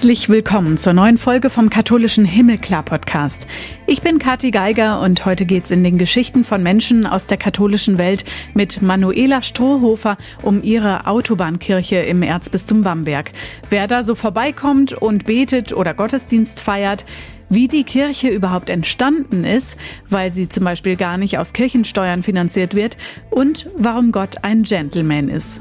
Herzlich willkommen zur neuen Folge vom katholischen Himmelklar Podcast. Ich bin Kathi Geiger und heute geht's in den Geschichten von Menschen aus der katholischen Welt mit Manuela Strohhofer um ihre Autobahnkirche im Erzbistum Bamberg. Wer da so vorbeikommt und betet oder Gottesdienst feiert, wie die Kirche überhaupt entstanden ist, weil sie zum Beispiel gar nicht aus Kirchensteuern finanziert wird und warum Gott ein Gentleman ist.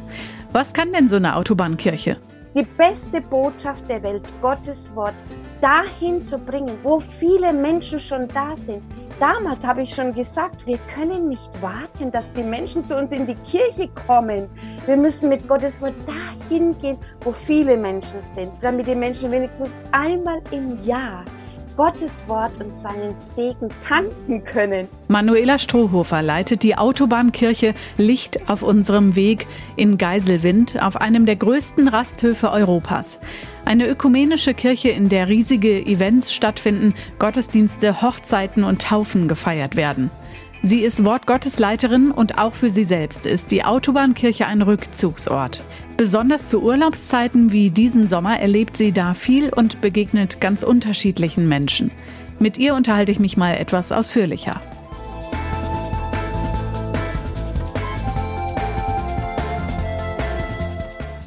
Was kann denn so eine Autobahnkirche? Die beste Botschaft der Welt, Gottes Wort, dahin zu bringen, wo viele Menschen schon da sind. Damals habe ich schon gesagt, wir können nicht warten, dass die Menschen zu uns in die Kirche kommen. Wir müssen mit Gottes Wort dahin gehen, wo viele Menschen sind, damit die Menschen wenigstens einmal im Jahr Gottes Wort und seinen Segen tanken können. Manuela Strohhofer leitet die Autobahnkirche Licht auf unserem Weg in Geiselwind auf einem der größten Rasthöfe Europas. Eine ökumenische Kirche, in der riesige Events stattfinden, Gottesdienste, Hochzeiten und Taufen gefeiert werden. Sie ist Wortgottesleiterin und auch für sie selbst ist die Autobahnkirche ein Rückzugsort. Besonders zu Urlaubszeiten wie diesen Sommer erlebt sie da viel und begegnet ganz unterschiedlichen Menschen. Mit ihr unterhalte ich mich mal etwas ausführlicher.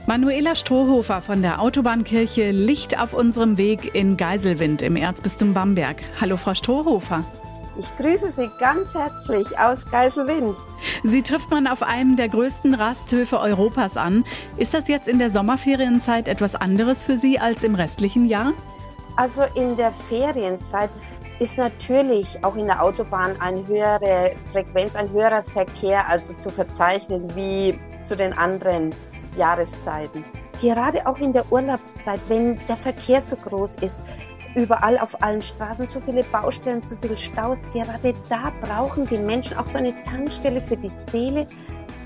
Manuela Strohhofer von der Autobahnkirche Licht auf unserem Weg in Geiselwind im Erzbistum Bamberg. Hallo Frau Strohhofer. Ich grüße Sie ganz herzlich aus Geiselwind. Sie trifft man auf einem der größten Rasthöfe Europas an. Ist das jetzt in der Sommerferienzeit etwas anderes für Sie als im restlichen Jahr? Also in der Ferienzeit ist natürlich auch in der Autobahn eine höhere Frequenz, ein höherer Verkehr also zu verzeichnen wie zu den anderen Jahreszeiten. Gerade auch in der Urlaubszeit, wenn der Verkehr so groß ist, überall auf allen Straßen so viele Baustellen, so viele Staus. Gerade da brauchen die Menschen auch so eine Tankstelle für die Seele,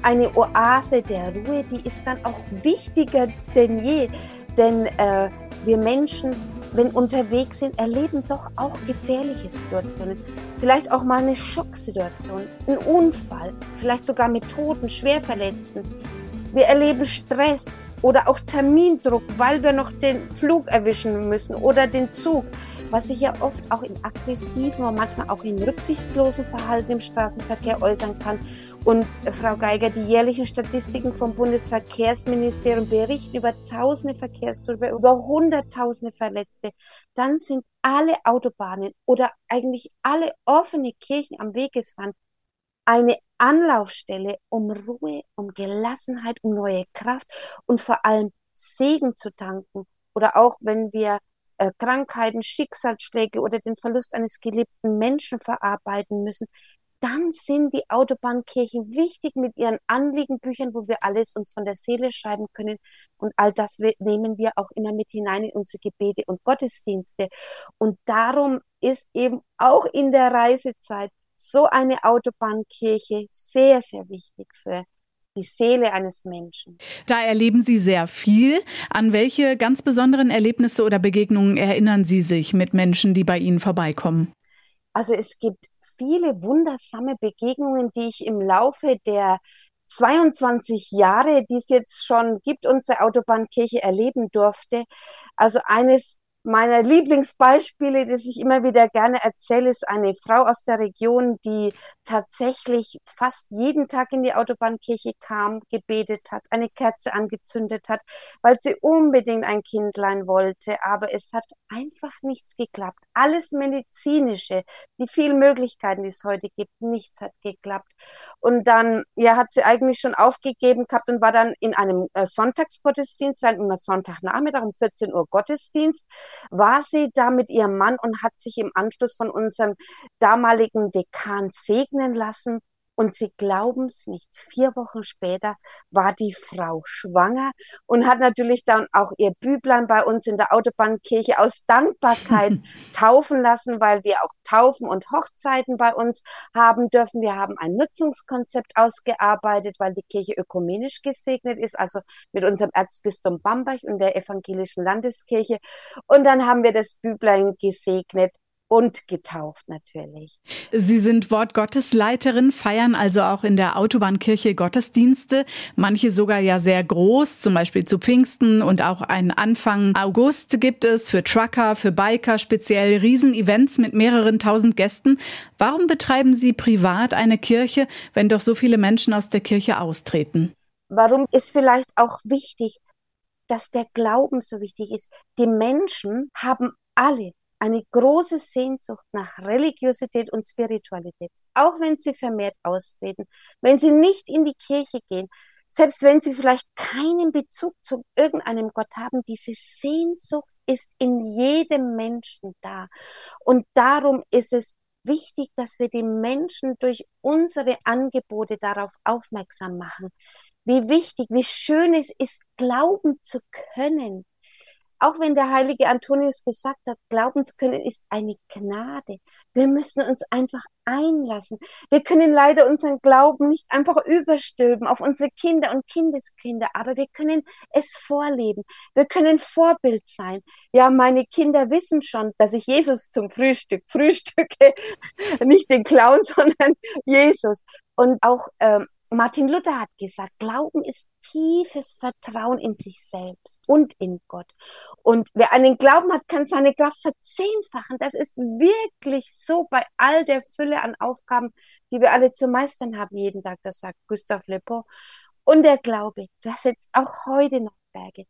eine Oase der Ruhe, die ist dann auch wichtiger denn je. Denn äh, wir Menschen, wenn unterwegs sind, erleben doch auch gefährliche Situationen. Vielleicht auch mal eine Schocksituation, ein Unfall, vielleicht sogar mit Toten, Schwerverletzten. Wir erleben Stress oder auch Termindruck, weil wir noch den Flug erwischen müssen oder den Zug, was sich ja oft auch in aggressiven und manchmal auch in rücksichtslosen Verhalten im Straßenverkehr äußern kann. Und äh, Frau Geiger, die jährlichen Statistiken vom Bundesverkehrsministerium berichten über tausende Verkehrstote, über hunderttausende Verletzte. Dann sind alle Autobahnen oder eigentlich alle offene Kirchen am Wegesrand eine Anlaufstelle, um Ruhe, um Gelassenheit, um neue Kraft und vor allem Segen zu tanken. Oder auch wenn wir äh, Krankheiten, Schicksalsschläge oder den Verlust eines geliebten Menschen verarbeiten müssen, dann sind die Autobahnkirchen wichtig mit ihren Anliegenbüchern, wo wir alles uns von der Seele schreiben können. Und all das nehmen wir auch immer mit hinein in unsere Gebete und Gottesdienste. Und darum ist eben auch in der Reisezeit so eine Autobahnkirche sehr, sehr wichtig für die Seele eines Menschen. Da erleben Sie sehr viel. An welche ganz besonderen Erlebnisse oder Begegnungen erinnern Sie sich mit Menschen, die bei Ihnen vorbeikommen? Also es gibt viele wundersame Begegnungen, die ich im Laufe der 22 Jahre, die es jetzt schon gibt, unsere Autobahnkirche erleben durfte. Also eines meiner Lieblingsbeispiele, das ich immer wieder gerne erzähle, ist eine Frau aus der Region, die tatsächlich fast jeden Tag in die Autobahnkirche kam, gebetet hat, eine Kerze angezündet hat, weil sie unbedingt ein Kindlein wollte, aber es hat einfach nichts geklappt. Alles medizinische, die vielen Möglichkeiten, die es heute gibt, nichts hat geklappt. Und dann, ja, hat sie eigentlich schon aufgegeben gehabt und war dann in einem äh, Sonntagsgottesdienst, dann immer Sonntagnachmittag um 14 Uhr Gottesdienst war sie da mit ihrem Mann und hat sich im Anschluss von unserem damaligen Dekan segnen lassen. Und Sie glauben es nicht, vier Wochen später war die Frau schwanger und hat natürlich dann auch ihr Büblein bei uns in der Autobahnkirche aus Dankbarkeit taufen lassen, weil wir auch Taufen und Hochzeiten bei uns haben dürfen. Wir haben ein Nutzungskonzept ausgearbeitet, weil die Kirche ökumenisch gesegnet ist, also mit unserem Erzbistum Bamberg und der evangelischen Landeskirche. Und dann haben wir das Büblein gesegnet und getauft natürlich. Sie sind Wortgottesleiterin, feiern also auch in der Autobahnkirche Gottesdienste, manche sogar ja sehr groß, zum Beispiel zu Pfingsten und auch einen Anfang August gibt es für Trucker, für Biker speziell Riesenevents mit mehreren tausend Gästen. Warum betreiben Sie privat eine Kirche, wenn doch so viele Menschen aus der Kirche austreten? Warum ist vielleicht auch wichtig, dass der Glauben so wichtig ist? Die Menschen haben alle eine große Sehnsucht nach Religiosität und Spiritualität, auch wenn sie vermehrt austreten, wenn sie nicht in die Kirche gehen, selbst wenn sie vielleicht keinen Bezug zu irgendeinem Gott haben, diese Sehnsucht ist in jedem Menschen da. Und darum ist es wichtig, dass wir die Menschen durch unsere Angebote darauf aufmerksam machen, wie wichtig, wie schön es ist, glauben zu können, auch wenn der heilige Antonius gesagt hat, glauben zu können ist eine Gnade. Wir müssen uns einfach einlassen. Wir können leider unseren Glauben nicht einfach überstülpen auf unsere Kinder und Kindeskinder, aber wir können es vorleben. Wir können Vorbild sein. Ja, meine Kinder wissen schon, dass ich Jesus zum Frühstück frühstücke, nicht den Clown, sondern Jesus. Und auch ähm, Martin Luther hat gesagt, Glauben ist tiefes Vertrauen in sich selbst und in Gott. Und wer einen Glauben hat, kann seine Kraft verzehnfachen. Das ist wirklich so bei all der Fülle an Aufgaben, die wir alle zu meistern haben jeden Tag. Das sagt Gustav Le Bon. Und der Glaube versetzt auch heute noch Berge.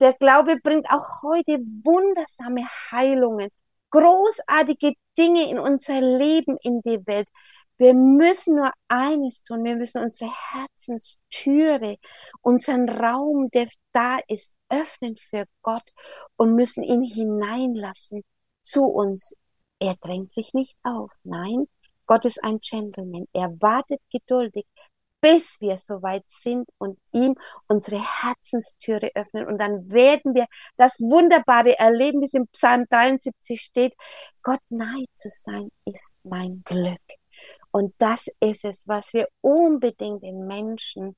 Der Glaube bringt auch heute wundersame Heilungen, großartige Dinge in unser Leben in die Welt. Wir müssen nur eines tun. Wir müssen unsere Herzenstüre, unseren Raum, der da ist, öffnen für Gott und müssen ihn hineinlassen zu uns. Er drängt sich nicht auf. Nein, Gott ist ein Gentleman. Er wartet geduldig, bis wir soweit sind und ihm unsere Herzenstüre öffnen. Und dann werden wir das Wunderbare erleben, wie es im Psalm 73 steht. Gott nahe zu sein ist mein Glück. Und das ist es, was wir unbedingt den Menschen,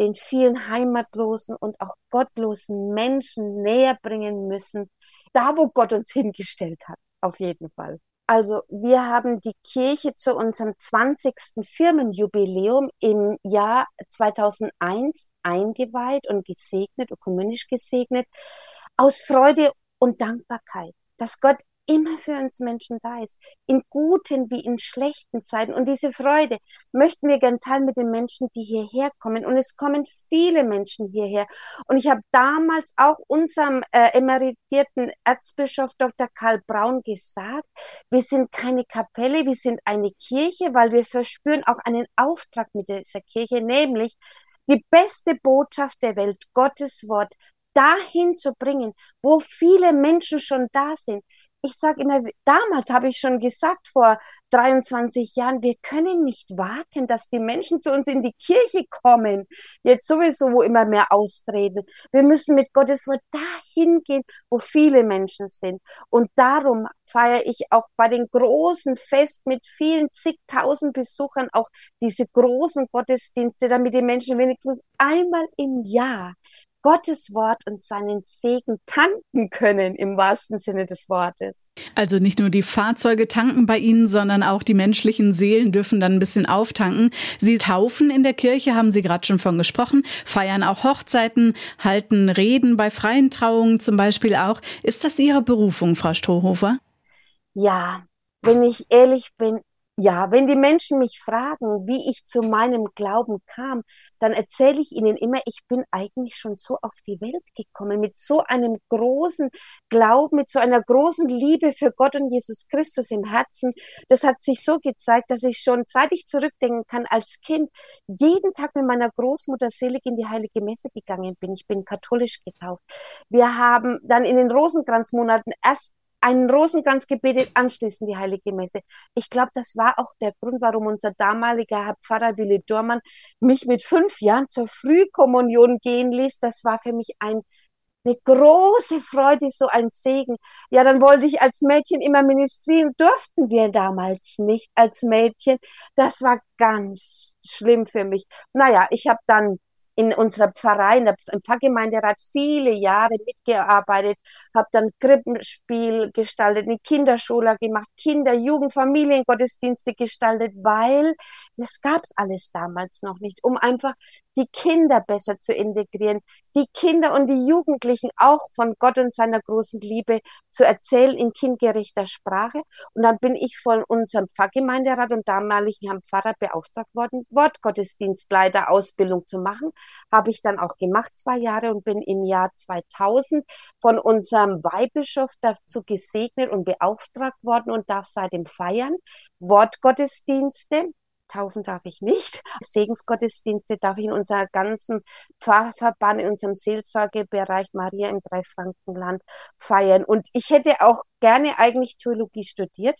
den vielen heimatlosen und auch gottlosen Menschen näher bringen müssen, da wo Gott uns hingestellt hat, auf jeden Fall. Also wir haben die Kirche zu unserem 20. Firmenjubiläum im Jahr 2001 eingeweiht und gesegnet, ökumenisch gesegnet, aus Freude und Dankbarkeit, dass Gott immer für uns Menschen da ist, in guten wie in schlechten Zeiten. Und diese Freude möchten wir gern teilen mit den Menschen, die hierher kommen. Und es kommen viele Menschen hierher. Und ich habe damals auch unserem äh, emeritierten Erzbischof Dr. Karl Braun gesagt, wir sind keine Kapelle, wir sind eine Kirche, weil wir verspüren auch einen Auftrag mit dieser Kirche, nämlich die beste Botschaft der Welt, Gottes Wort, dahin zu bringen, wo viele Menschen schon da sind, ich sage immer, damals habe ich schon gesagt, vor 23 Jahren, wir können nicht warten, dass die Menschen zu uns in die Kirche kommen. Jetzt sowieso, wo immer mehr austreten. Wir müssen mit Gottes Wort dahin gehen, wo viele Menschen sind. Und darum feiere ich auch bei den großen Fest mit vielen zigtausend Besuchern auch diese großen Gottesdienste, damit die Menschen wenigstens einmal im Jahr Gottes Wort und seinen Segen tanken können im wahrsten Sinne des Wortes. Also nicht nur die Fahrzeuge tanken bei Ihnen, sondern auch die menschlichen Seelen dürfen dann ein bisschen auftanken. Sie taufen in der Kirche, haben Sie gerade schon von gesprochen, feiern auch Hochzeiten, halten Reden bei freien Trauungen zum Beispiel auch. Ist das Ihre Berufung, Frau Strohhofer? Ja, wenn ich ehrlich bin, ja, wenn die Menschen mich fragen, wie ich zu meinem Glauben kam, dann erzähle ich ihnen immer, ich bin eigentlich schon so auf die Welt gekommen, mit so einem großen Glauben, mit so einer großen Liebe für Gott und Jesus Christus im Herzen. Das hat sich so gezeigt, dass ich schon, seit ich zurückdenken kann, als Kind jeden Tag mit meiner Großmutter selig in die Heilige Messe gegangen bin. Ich bin katholisch getauft. Wir haben dann in den Rosenkranzmonaten erst einen Rosenkranz gebetet, anschließend die Heilige Messe. Ich glaube, das war auch der Grund, warum unser damaliger Herr Pfarrer Willi Dormann mich mit fünf Jahren zur Frühkommunion gehen ließ. Das war für mich ein eine große Freude, so ein Segen. Ja, dann wollte ich als Mädchen immer ministrieren, durften wir damals nicht als Mädchen. Das war ganz schlimm für mich. Naja, ich habe dann in unserer Pfarrei, in der, Pfarrgemeinderat viele Jahre mitgearbeitet, habe dann Krippenspiel gestaltet, eine Kinderschule gemacht, Kinder-, Jugend-, Familiengottesdienste gestaltet, weil das gab's alles damals noch nicht, um einfach die Kinder besser zu integrieren, die Kinder und die Jugendlichen auch von Gott und seiner großen Liebe zu erzählen in kindgerechter Sprache. Und dann bin ich von unserem Pfarrgemeinderat und damaligen Herrn Pfarrer beauftragt worden, Wortgottesdienstleiter Ausbildung zu machen. Habe ich dann auch gemacht, zwei Jahre, und bin im Jahr 2000 von unserem Weihbischof dazu gesegnet und beauftragt worden und darf seitdem feiern. Wortgottesdienste, taufen darf ich nicht. Segensgottesdienste darf ich in unserer ganzen Pfarrverband, in unserem Seelsorgebereich Maria im Dreifrankenland feiern. Und ich hätte auch gerne eigentlich Theologie studiert.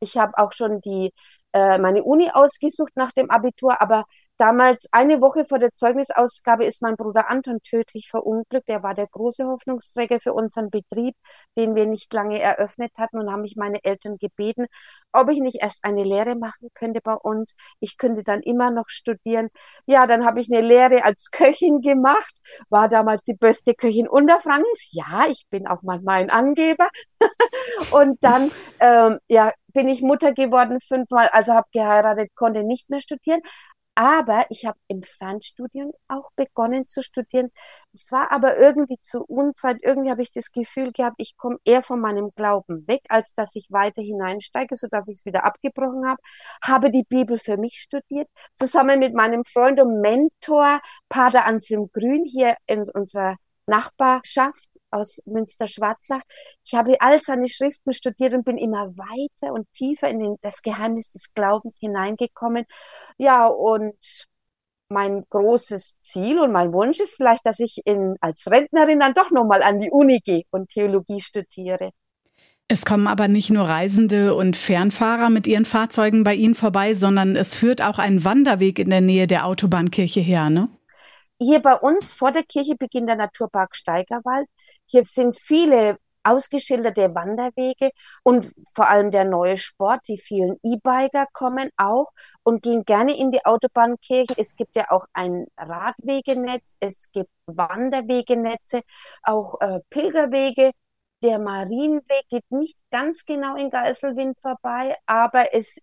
Ich habe auch schon die äh, meine Uni ausgesucht nach dem Abitur, aber Damals, eine Woche vor der Zeugnisausgabe, ist mein Bruder Anton tödlich verunglückt. Er war der große Hoffnungsträger für unseren Betrieb, den wir nicht lange eröffnet hatten und haben mich meine Eltern gebeten, ob ich nicht erst eine Lehre machen könnte bei uns. Ich könnte dann immer noch studieren. Ja, dann habe ich eine Lehre als Köchin gemacht, war damals die beste Köchin Unterfrankens. Ja, ich bin auch manchmal ein Angeber. und dann, ähm, ja, bin ich Mutter geworden fünfmal, also habe geheiratet, konnte nicht mehr studieren. Aber ich habe im Fernstudium auch begonnen zu studieren. Es war aber irgendwie zu Unzeit. Irgendwie habe ich das Gefühl gehabt, ich komme eher von meinem Glauben weg, als dass ich weiter hineinsteige, so dass ich es wieder abgebrochen habe. Habe die Bibel für mich studiert, zusammen mit meinem Freund und Mentor Pater Anselm Grün hier in unserer Nachbarschaft aus Münster-Schwarzach. Ich habe all seine Schriften studiert und bin immer weiter und tiefer in den, das Geheimnis des Glaubens hineingekommen. Ja, und mein großes Ziel und mein Wunsch ist vielleicht, dass ich in, als Rentnerin dann doch nochmal an die Uni gehe und Theologie studiere. Es kommen aber nicht nur Reisende und Fernfahrer mit ihren Fahrzeugen bei Ihnen vorbei, sondern es führt auch ein Wanderweg in der Nähe der Autobahnkirche her, ne? Hier bei uns vor der Kirche beginnt der Naturpark Steigerwald. Hier sind viele ausgeschilderte Wanderwege und vor allem der neue Sport. Die vielen E-Biker kommen auch und gehen gerne in die Autobahnkirche. Es gibt ja auch ein Radwegenetz, es gibt Wanderwegenetze, auch äh, Pilgerwege. Der Marienweg geht nicht ganz genau in Geiselwind vorbei, aber es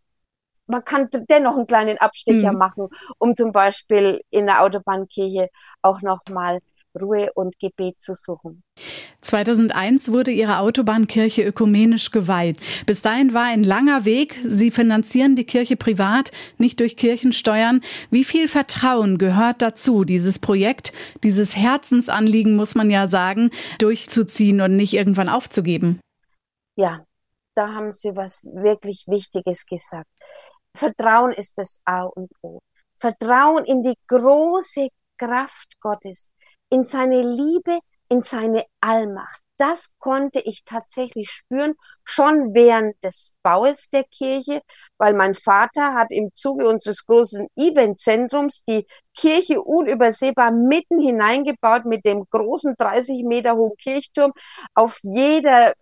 man kann dennoch einen kleinen Abstecher mhm. machen, um zum Beispiel in der Autobahnkirche auch nochmal Ruhe und Gebet zu suchen. 2001 wurde Ihre Autobahnkirche ökumenisch geweiht. Bis dahin war ein langer Weg. Sie finanzieren die Kirche privat, nicht durch Kirchensteuern. Wie viel Vertrauen gehört dazu, dieses Projekt, dieses Herzensanliegen, muss man ja sagen, durchzuziehen und nicht irgendwann aufzugeben? Ja, da haben Sie was wirklich Wichtiges gesagt. Vertrauen ist das A und O. Vertrauen in die große Kraft Gottes, in seine Liebe, in seine Allmacht. Das konnte ich tatsächlich spüren, schon während des Baues der Kirche, weil mein Vater hat im Zuge unseres großen Eventzentrums die Kirche unübersehbar mitten hineingebaut mit dem großen 30 Meter hohen Kirchturm. Auf jeder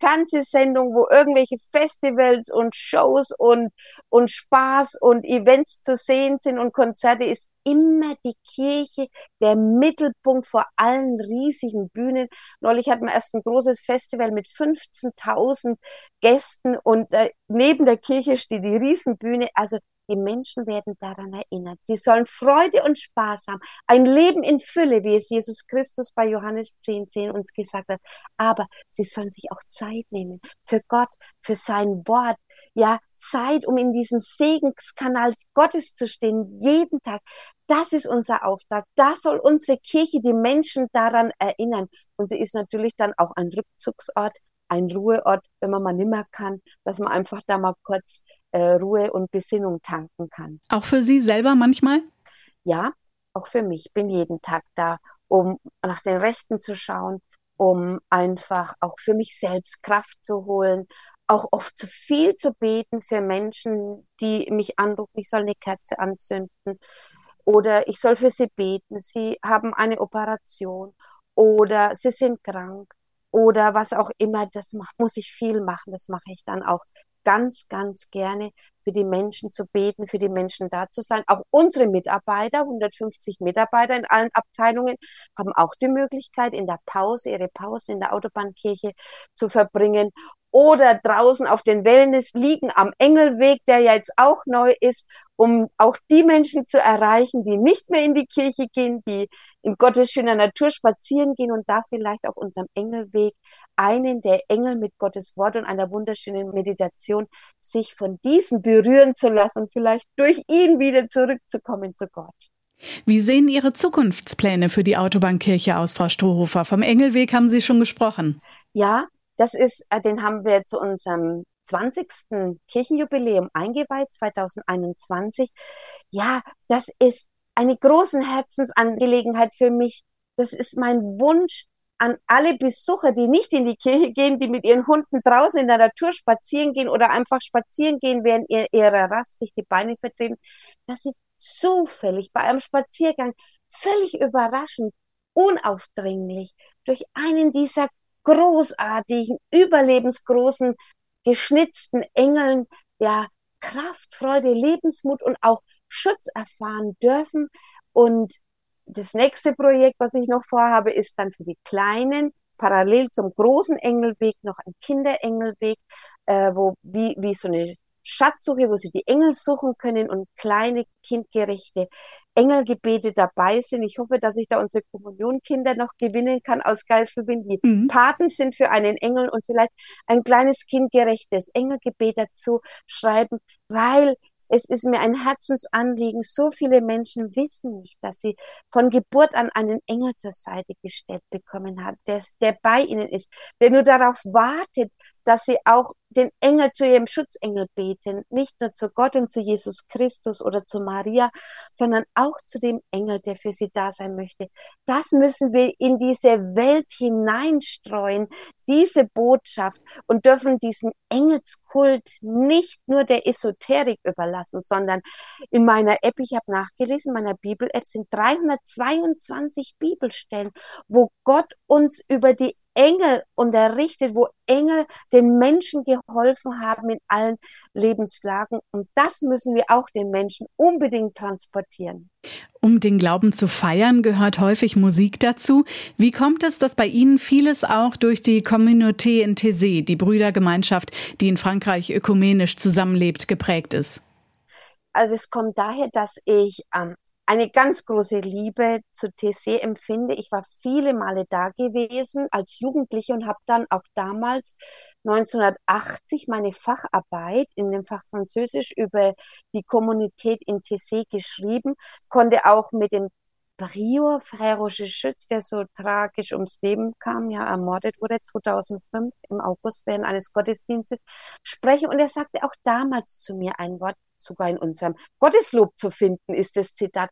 Fernsehsendung, wo irgendwelche Festivals und Shows und, und Spaß und Events zu sehen sind und Konzerte, ist immer die Kirche der Mittelpunkt vor allen riesigen Bühnen. Neulich hatten wir erst ein großes Festival mit 15.000 Gästen und äh, neben der Kirche steht die Riesenbühne. Also die Menschen werden daran erinnert. Sie sollen Freude und Spaß haben. Ein Leben in Fülle, wie es Jesus Christus bei Johannes 10, 10 uns gesagt hat. Aber sie sollen sich auch Zeit nehmen für Gott, für sein Wort. Ja, Zeit, um in diesem Segenskanal Gottes zu stehen, jeden Tag. Das ist unser Auftrag. Da soll unsere Kirche die Menschen daran erinnern. Und sie ist natürlich dann auch ein Rückzugsort, ein Ruheort, wenn man mal nimmer kann, dass man einfach da mal kurz äh, Ruhe und Besinnung tanken kann. Auch für Sie selber manchmal? Ja, auch für mich. Ich bin jeden Tag da, um nach den Rechten zu schauen, um einfach auch für mich selbst Kraft zu holen, auch oft zu viel zu beten für Menschen, die mich anrufen, ich soll eine Kerze anzünden oder ich soll für sie beten, sie haben eine Operation oder sie sind krank oder was auch immer, das macht, muss ich viel machen, das mache ich dann auch ganz, ganz gerne für die Menschen zu beten, für die Menschen da zu sein. Auch unsere Mitarbeiter, 150 Mitarbeiter in allen Abteilungen, haben auch die Möglichkeit, in der Pause, ihre Pause in der Autobahnkirche zu verbringen oder draußen auf den Wellness liegen am Engelweg, der ja jetzt auch neu ist, um auch die Menschen zu erreichen, die nicht mehr in die Kirche gehen, die in Gottes schöner Natur spazieren gehen und da vielleicht auf unserem Engelweg einen der Engel mit Gottes Wort und einer wunderschönen Meditation sich von diesen berühren zu lassen und vielleicht durch ihn wieder zurückzukommen zu Gott. Wie sehen Ihre Zukunftspläne für die Autobahnkirche aus, Frau Strohhofer? Vom Engelweg haben Sie schon gesprochen. Ja, das ist, äh, den haben wir zu unserem 20. Kirchenjubiläum eingeweiht, 2021. Ja, das ist eine große Herzensangelegenheit für mich. Das ist mein Wunsch an alle Besucher, die nicht in die Kirche gehen, die mit ihren Hunden draußen in der Natur spazieren gehen oder einfach spazieren gehen, während ihr, ihrer Rast sich die Beine vertreten, dass sie zufällig bei einem Spaziergang völlig überraschend, unaufdringlich durch einen dieser großartigen, überlebensgroßen, geschnitzten Engeln, ja, Kraft, Freude, Lebensmut und auch Schutz erfahren dürfen. Und das nächste Projekt, was ich noch vorhabe, ist dann für die Kleinen parallel zum großen Engelweg noch ein Kinderengelweg, äh, wo wie, wie so eine Schatzsuche, wo sie die Engel suchen können und kleine kindgerechte Engelgebete dabei sind. Ich hoffe, dass ich da unsere Kommunionkinder noch gewinnen kann aus Geiselwind, die mhm. Paten sind für einen Engel und vielleicht ein kleines kindgerechtes Engelgebet dazu schreiben, weil es ist mir ein Herzensanliegen. So viele Menschen wissen nicht, dass sie von Geburt an einen Engel zur Seite gestellt bekommen haben, der, der bei ihnen ist, der nur darauf wartet, dass sie auch den Engel zu ihrem Schutzengel beten, nicht nur zu Gott und zu Jesus Christus oder zu Maria, sondern auch zu dem Engel, der für sie da sein möchte. Das müssen wir in diese Welt hineinstreuen, diese Botschaft und dürfen diesen Engelskult nicht nur der Esoterik überlassen, sondern in meiner App, ich habe nachgelesen, meiner Bibel-App sind 322 Bibelstellen, wo Gott uns über die Engel unterrichtet, wo Engel den Menschen geholfen haben in allen Lebenslagen. Und das müssen wir auch den Menschen unbedingt transportieren. Um den Glauben zu feiern, gehört häufig Musik dazu. Wie kommt es, dass bei Ihnen vieles auch durch die Communauté in Thésée, die Brüdergemeinschaft, die in Frankreich ökumenisch zusammenlebt, geprägt ist? Also es kommt daher, dass ich ähm, eine ganz große Liebe zu TC empfinde. Ich war viele Male da gewesen als Jugendliche und habe dann auch damals 1980 meine Facharbeit in dem Fach Französisch über die Kommunität in TC geschrieben, konnte auch mit dem Prior, Frère Schütz, der so tragisch ums Leben kam, ja, ermordet wurde 2005 im August während eines Gottesdienstes, sprechen. Und er sagte auch damals zu mir ein Wort, sogar in unserem Gotteslob zu finden, ist das Zitat.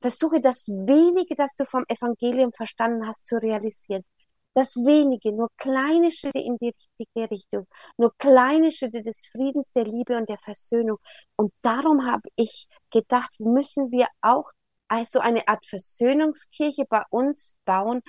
Versuche das wenige, das du vom Evangelium verstanden hast, zu realisieren. Das wenige, nur kleine Schritte in die richtige Richtung, nur kleine Schritte des Friedens, der Liebe und der Versöhnung. Und darum habe ich gedacht, müssen wir auch also eine Art Versöhnungskirche bei uns bauen,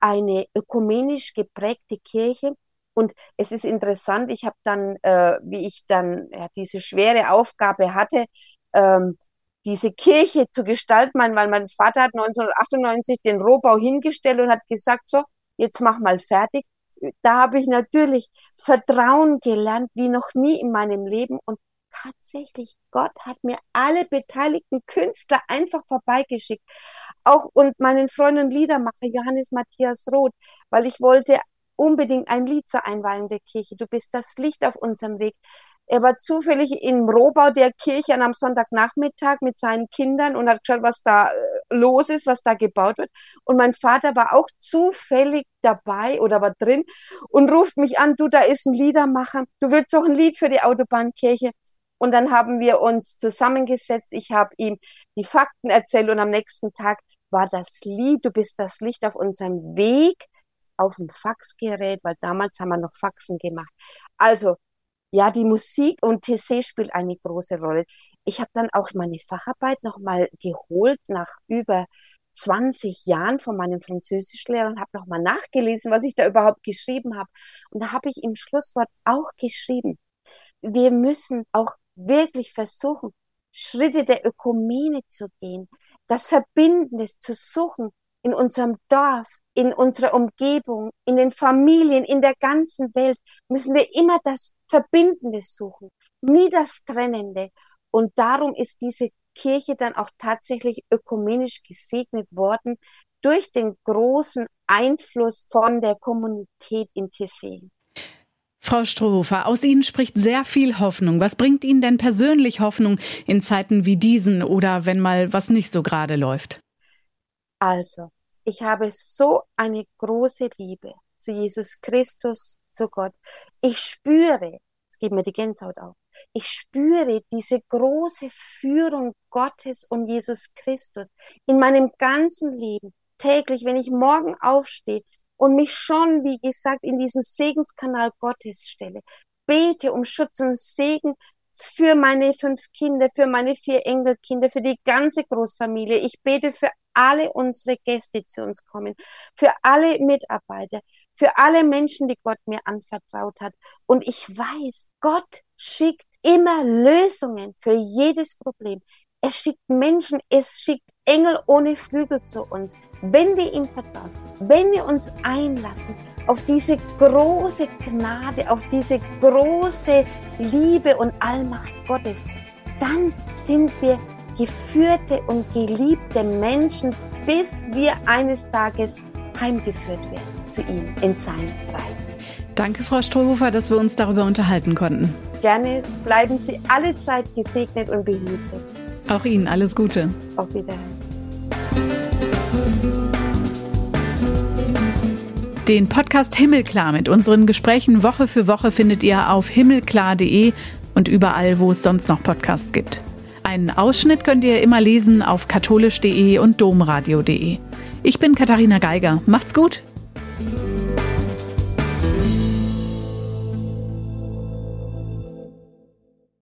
eine ökumenisch geprägte Kirche, und es ist interessant, ich habe dann, äh, wie ich dann ja, diese schwere Aufgabe hatte, ähm, diese Kirche zu gestalten, weil mein Vater hat 1998 den Rohbau hingestellt und hat gesagt, so, jetzt mach mal fertig. Da habe ich natürlich Vertrauen gelernt, wie noch nie in meinem Leben. Und tatsächlich, Gott hat mir alle beteiligten Künstler einfach vorbeigeschickt. Auch und meinen Freund und Liedermacher Johannes Matthias Roth, weil ich wollte unbedingt ein Lied zur Einweihung der Kirche. Du bist das Licht auf unserem Weg. Er war zufällig im Rohbau der Kirche am Sonntagnachmittag mit seinen Kindern und hat geschaut, was da äh, los ist, was da gebaut wird. Und mein Vater war auch zufällig dabei oder war drin und ruft mich an, du, da ist ein Liedermacher, du willst doch ein Lied für die Autobahnkirche. Und dann haben wir uns zusammengesetzt. Ich habe ihm die Fakten erzählt und am nächsten Tag war das Lied, du bist das Licht auf unserem Weg auf dem Faxgerät, weil damals haben wir noch Faxen gemacht. Also, ja, die Musik und TC spielt eine große Rolle. Ich habe dann auch meine Facharbeit nochmal geholt nach über 20 Jahren von meinem Französischlehrer und habe nochmal nachgelesen, was ich da überhaupt geschrieben habe. Und da habe ich im Schlusswort auch geschrieben, wir müssen auch wirklich versuchen, Schritte der Ökumene zu gehen, das Verbindendes zu suchen in unserem Dorf, in unserer Umgebung, in den Familien, in der ganzen Welt, müssen wir immer das Verbindende suchen, nie das Trennende. Und darum ist diese Kirche dann auch tatsächlich ökumenisch gesegnet worden durch den großen Einfluss von der Kommunität in Tessé. Frau Strohhofer, aus Ihnen spricht sehr viel Hoffnung. Was bringt Ihnen denn persönlich Hoffnung in Zeiten wie diesen oder wenn mal was nicht so gerade läuft? Also, ich habe so eine große Liebe zu Jesus Christus, zu Gott. Ich spüre, es gibt mir die Gänsehaut auf, ich spüre diese große Führung Gottes und Jesus Christus in meinem ganzen Leben. Täglich, wenn ich morgen aufstehe, und mich schon, wie gesagt, in diesen Segenskanal Gottes stelle. Bete um Schutz und Segen für meine fünf Kinder, für meine vier Enkelkinder, für die ganze Großfamilie. Ich bete für alle unsere Gäste, die zu uns kommen, für alle Mitarbeiter, für alle Menschen, die Gott mir anvertraut hat. Und ich weiß, Gott schickt immer Lösungen für jedes Problem. Er schickt Menschen, es schickt Engel ohne Flügel zu uns, wenn wir ihm vertrauen, wenn wir uns einlassen auf diese große Gnade, auf diese große Liebe und Allmacht Gottes, dann sind wir geführte und geliebte Menschen, bis wir eines Tages heimgeführt werden zu ihm in sein Reich. Danke, Frau Strohhofer, dass wir uns darüber unterhalten konnten. Gerne bleiben Sie alle Zeit gesegnet und behütet. Auch Ihnen alles Gute. Auf Wiedersehen. Den Podcast Himmelklar mit unseren Gesprächen Woche für Woche findet ihr auf himmelklar.de und überall, wo es sonst noch Podcasts gibt. Einen Ausschnitt könnt ihr immer lesen auf katholisch.de und domradio.de. Ich bin Katharina Geiger. Macht's gut!